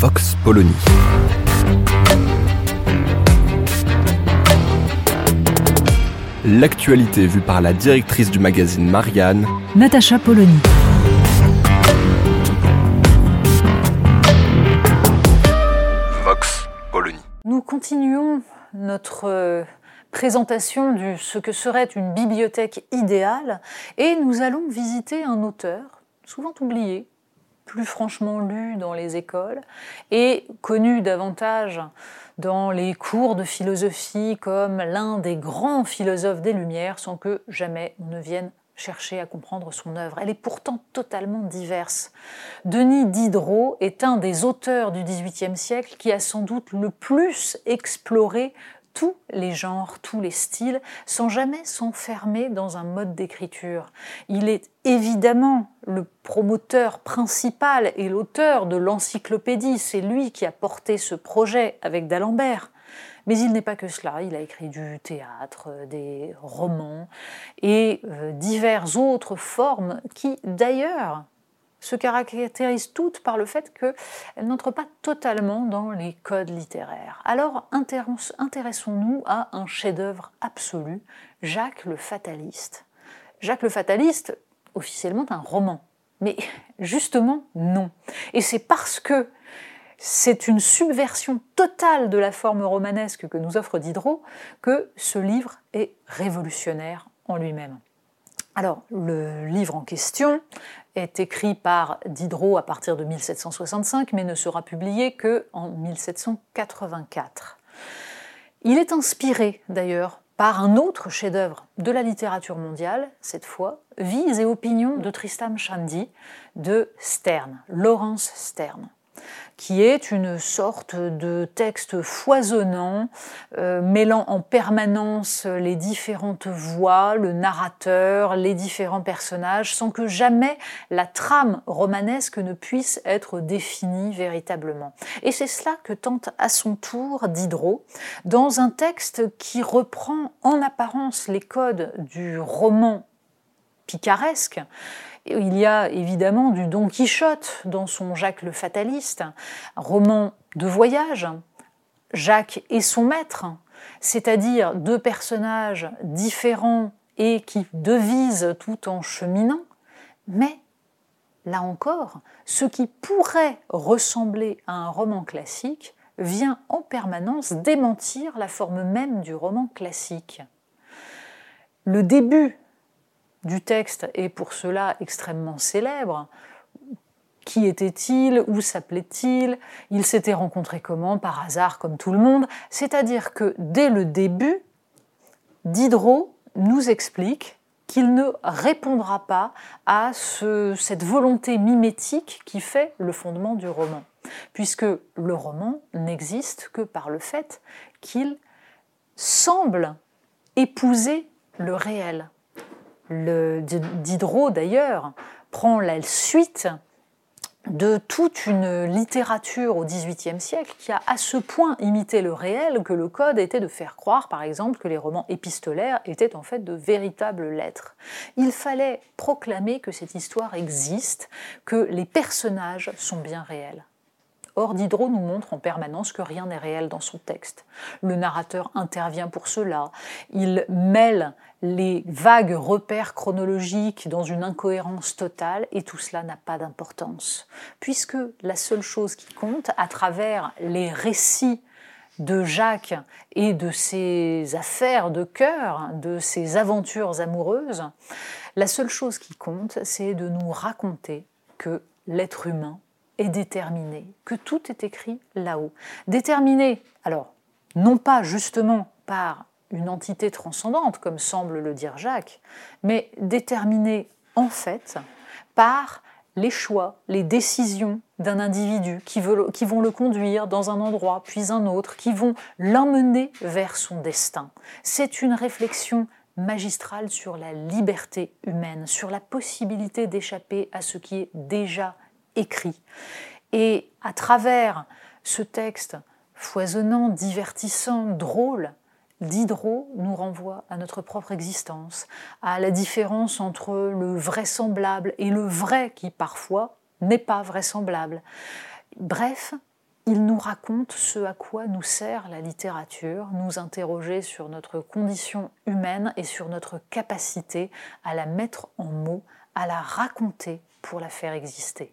Vox Polony. L'actualité vue par la directrice du magazine Marianne, Natacha Polony. Vox Polony. Nous continuons notre euh, présentation de ce que serait une bibliothèque idéale et nous allons visiter un auteur souvent oublié, plus franchement lu dans les écoles et connu davantage dans les cours de philosophie comme l'un des grands philosophes des Lumières sans que jamais on ne vienne chercher à comprendre son œuvre. Elle est pourtant totalement diverse. Denis Diderot est un des auteurs du XVIIIe siècle qui a sans doute le plus exploré tous les genres, tous les styles, sans jamais s'enfermer dans un mode d'écriture. Il est évidemment le promoteur principal et l'auteur de l'encyclopédie, c'est lui qui a porté ce projet avec d'Alembert. Mais il n'est pas que cela, il a écrit du théâtre, des romans et euh, diverses autres formes qui d'ailleurs se caractérisent toutes par le fait qu'elles n'entrent pas totalement dans les codes littéraires. Alors intéressons-nous à un chef-d'œuvre absolu, Jacques le Fataliste. Jacques le Fataliste, officiellement un roman, mais justement non. Et c'est parce que c'est une subversion totale de la forme romanesque que nous offre Diderot que ce livre est révolutionnaire en lui-même. Alors, le livre en question est écrit par Diderot à partir de 1765, mais ne sera publié que en 1784. Il est inspiré d'ailleurs par un autre chef-d'œuvre de la littérature mondiale, cette fois, Vies et opinions de Tristam Shandy de Stern, Laurence Stern qui est une sorte de texte foisonnant, euh, mêlant en permanence les différentes voix, le narrateur, les différents personnages, sans que jamais la trame romanesque ne puisse être définie véritablement. Et c'est cela que tente à son tour Diderot, dans un texte qui reprend en apparence les codes du roman picaresque, il y a évidemment du Don Quichotte dans son Jacques le Fataliste, roman de voyage, Jacques et son maître, c'est-à-dire deux personnages différents et qui devisent tout en cheminant, mais là encore, ce qui pourrait ressembler à un roman classique vient en permanence démentir la forme même du roman classique. Le début du texte est pour cela extrêmement célèbre. Qui était-il? Où s'appelait-il? Il s'était rencontré comment Par hasard, comme tout le monde? C'est-à-dire que dès le début, Diderot nous explique qu'il ne répondra pas à cette volonté mimétique qui fait le fondement du roman, puisque le roman n'existe que par le fait qu'il semble épouser le réel. Le Diderot, d'ailleurs, prend la suite de toute une littérature au XVIIIe siècle qui a à ce point imité le réel que le code était de faire croire, par exemple, que les romans épistolaires étaient en fait de véritables lettres. Il fallait proclamer que cette histoire existe, que les personnages sont bien réels. Or, Diderot nous montre en permanence que rien n'est réel dans son texte. Le narrateur intervient pour cela. Il mêle les vagues repères chronologiques dans une incohérence totale et tout cela n'a pas d'importance. Puisque la seule chose qui compte à travers les récits de Jacques et de ses affaires de cœur, de ses aventures amoureuses, la seule chose qui compte, c'est de nous raconter que l'être humain déterminé, que tout est écrit là-haut. Déterminé, alors, non pas justement par une entité transcendante, comme semble le dire Jacques, mais déterminé en fait par les choix, les décisions d'un individu qui, qui, vont le conduire dans un endroit puis un autre, qui vont l'emmener vers son destin. C'est une réflexion magistrale sur la liberté humaine, sur la possibilité d'échapper à ce qui est déjà écrit. Et à travers ce texte foisonnant, divertissant, drôle, Diderot nous renvoie à notre propre existence, à la différence entre le vraisemblable et le vrai qui parfois n'est pas vraisemblable. Bref, il nous raconte ce à quoi nous sert la littérature, nous interroger sur notre condition humaine et sur notre capacité à la mettre en mots, à la raconter pour la faire exister.